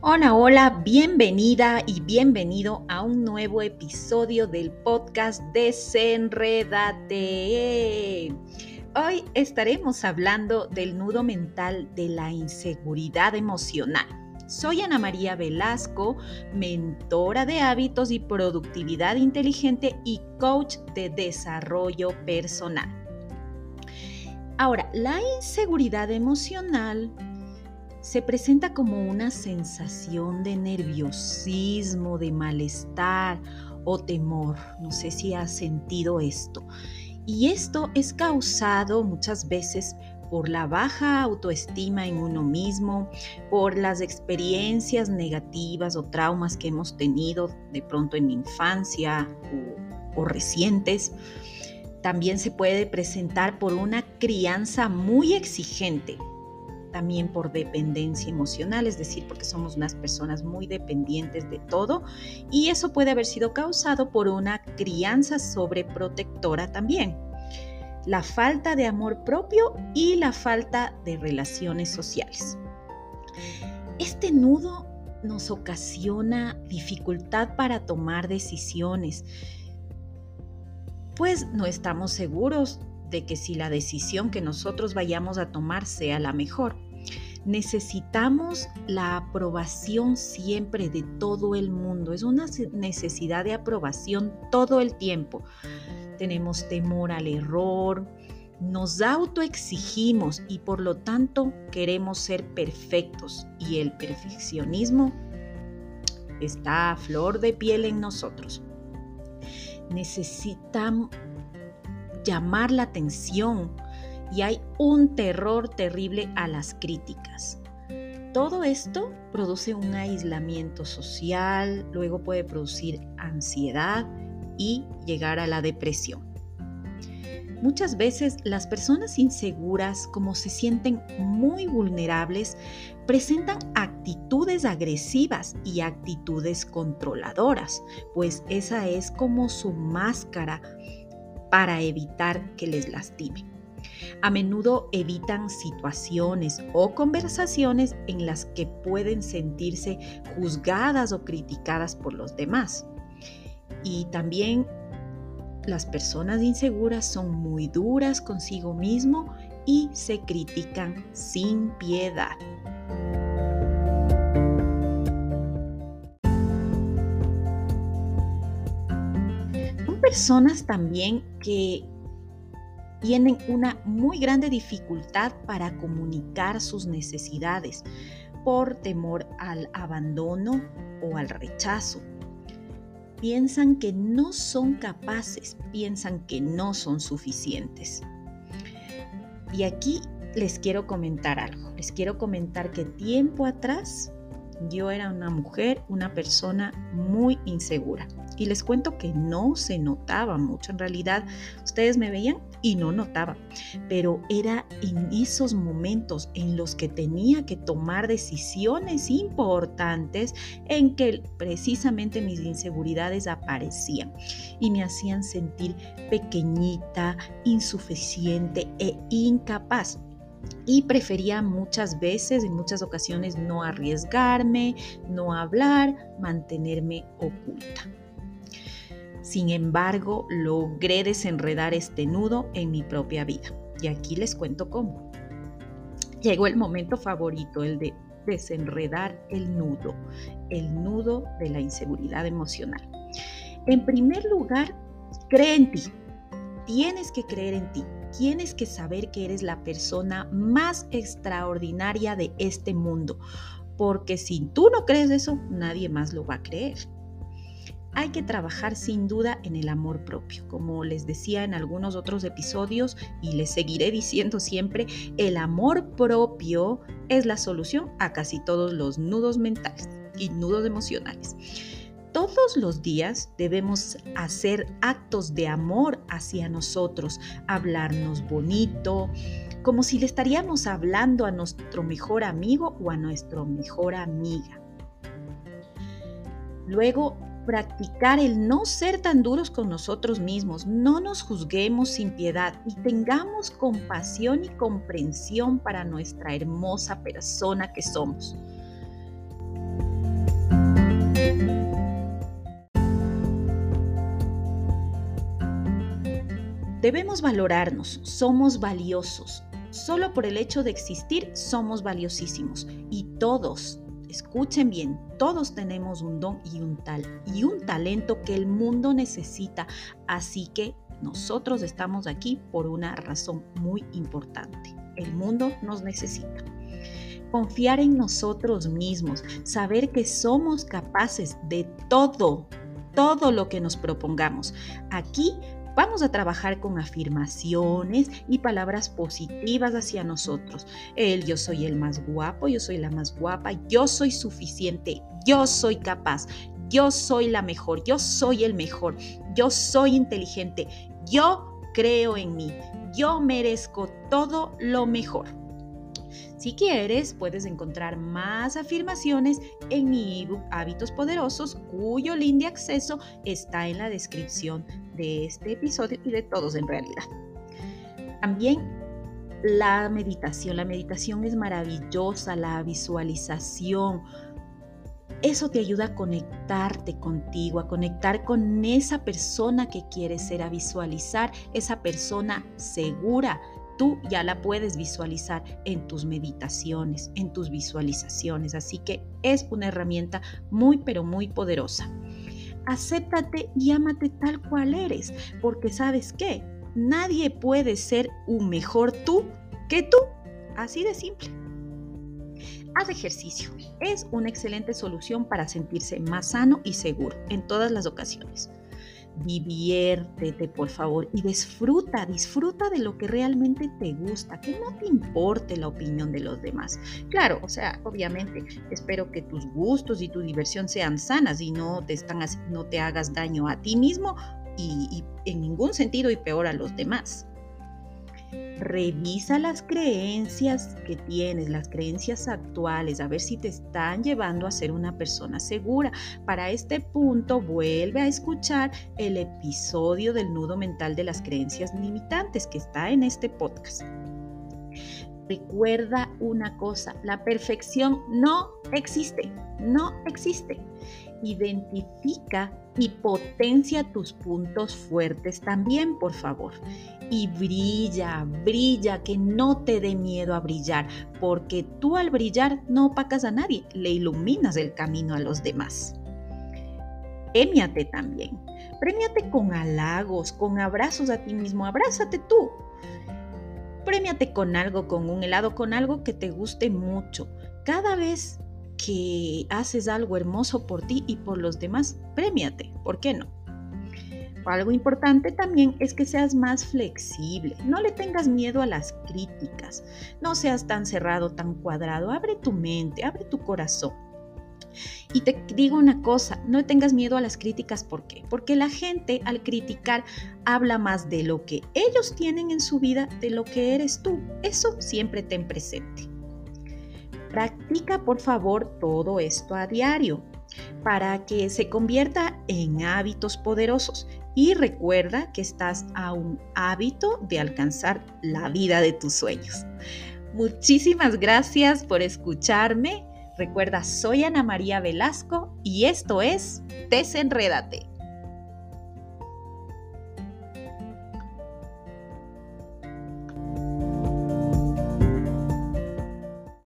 Hola, hola, bienvenida y bienvenido a un nuevo episodio del podcast Desenredate. Hoy estaremos hablando del nudo mental de la inseguridad emocional. Soy Ana María Velasco, mentora de hábitos y productividad inteligente y coach de desarrollo personal. Ahora, la inseguridad emocional se presenta como una sensación de nerviosismo, de malestar o temor. No sé si has sentido esto. Y esto es causado muchas veces por la baja autoestima en uno mismo, por las experiencias negativas o traumas que hemos tenido de pronto en infancia o recientes. También se puede presentar por una crianza muy exigente, también por dependencia emocional, es decir, porque somos unas personas muy dependientes de todo y eso puede haber sido causado por una crianza sobreprotectora también. La falta de amor propio y la falta de relaciones sociales. Este nudo nos ocasiona dificultad para tomar decisiones, pues no estamos seguros de que si la decisión que nosotros vayamos a tomar sea la mejor. Necesitamos la aprobación siempre de todo el mundo. Es una necesidad de aprobación todo el tiempo. Tenemos temor al error, nos autoexigimos y por lo tanto queremos ser perfectos y el perfeccionismo está a flor de piel en nosotros. Necesitamos llamar la atención y hay un terror terrible a las críticas. Todo esto produce un aislamiento social, luego puede producir ansiedad y llegar a la depresión. Muchas veces las personas inseguras, como se sienten muy vulnerables, presentan actitudes agresivas y actitudes controladoras, pues esa es como su máscara para evitar que les lastime. A menudo evitan situaciones o conversaciones en las que pueden sentirse juzgadas o criticadas por los demás. Y también las personas inseguras son muy duras consigo mismo y se critican sin piedad. Personas también que tienen una muy grande dificultad para comunicar sus necesidades por temor al abandono o al rechazo. Piensan que no son capaces, piensan que no son suficientes. Y aquí les quiero comentar algo. Les quiero comentar que tiempo atrás yo era una mujer, una persona muy insegura. Y les cuento que no se notaba mucho. En realidad, ustedes me veían y no notaba. Pero era en esos momentos en los que tenía que tomar decisiones importantes en que precisamente mis inseguridades aparecían y me hacían sentir pequeñita, insuficiente e incapaz y prefería muchas veces, en muchas ocasiones, no arriesgarme, no hablar, mantenerme oculta. Sin embargo, logré desenredar este nudo en mi propia vida. Y aquí les cuento cómo. Llegó el momento favorito, el de desenredar el nudo, el nudo de la inseguridad emocional. En primer lugar, cree en ti. Tienes que creer en ti tienes que saber que eres la persona más extraordinaria de este mundo, porque si tú no crees eso, nadie más lo va a creer. Hay que trabajar sin duda en el amor propio. Como les decía en algunos otros episodios y les seguiré diciendo siempre, el amor propio es la solución a casi todos los nudos mentales y nudos emocionales. Todos los días debemos hacer actos de amor hacia nosotros, hablarnos bonito, como si le estaríamos hablando a nuestro mejor amigo o a nuestra mejor amiga. Luego, practicar el no ser tan duros con nosotros mismos, no nos juzguemos sin piedad y tengamos compasión y comprensión para nuestra hermosa persona que somos. Debemos valorarnos, somos valiosos. Solo por el hecho de existir somos valiosísimos. Y todos, escuchen bien, todos tenemos un don y un tal y un talento que el mundo necesita. Así que nosotros estamos aquí por una razón muy importante. El mundo nos necesita. Confiar en nosotros mismos, saber que somos capaces de todo, todo lo que nos propongamos. Aquí Vamos a trabajar con afirmaciones y palabras positivas hacia nosotros. El yo soy el más guapo, yo soy la más guapa, yo soy suficiente, yo soy capaz, yo soy la mejor, yo soy el mejor, yo soy inteligente, yo creo en mí, yo merezco todo lo mejor. Si quieres, puedes encontrar más afirmaciones en mi ebook Hábitos Poderosos, cuyo link de acceso está en la descripción de este episodio y de todos en realidad. También la meditación. La meditación es maravillosa, la visualización. Eso te ayuda a conectarte contigo, a conectar con esa persona que quieres ser, a visualizar esa persona segura, tú ya la puedes visualizar en tus meditaciones, en tus visualizaciones. Así que es una herramienta muy, pero muy poderosa. Acéptate y ámate tal cual eres, porque sabes qué, nadie puede ser un mejor tú que tú. Así de simple. Haz ejercicio. Es una excelente solución para sentirse más sano y seguro en todas las ocasiones diviértete, por favor, y disfruta, disfruta de lo que realmente te gusta, que no te importe la opinión de los demás. Claro, o sea, obviamente, espero que tus gustos y tu diversión sean sanas y no te, están, no te hagas daño a ti mismo y en ningún sentido y peor a los demás. Revisa las creencias que tienes, las creencias actuales, a ver si te están llevando a ser una persona segura. Para este punto, vuelve a escuchar el episodio del nudo mental de las creencias limitantes que está en este podcast. Recuerda una cosa, la perfección no existe, no existe. Identifica y potencia tus puntos fuertes también, por favor. Y brilla, brilla, que no te dé miedo a brillar, porque tú al brillar no opacas a nadie, le iluminas el camino a los demás. Premiate también. Premiate con halagos, con abrazos a ti mismo. Abrázate tú. Premiate con algo, con un helado, con algo que te guste mucho. Cada vez que haces algo hermoso por ti y por los demás, premiate, ¿por qué no? Algo importante también es que seas más flexible, no le tengas miedo a las críticas, no seas tan cerrado, tan cuadrado, abre tu mente, abre tu corazón. Y te digo una cosa, no tengas miedo a las críticas, ¿por qué? Porque la gente al criticar habla más de lo que ellos tienen en su vida de lo que eres tú. Eso siempre ten presente. Practica por favor todo esto a diario para que se convierta en hábitos poderosos y recuerda que estás a un hábito de alcanzar la vida de tus sueños. Muchísimas gracias por escucharme. Recuerda, soy Ana María Velasco y esto es Desenrédate.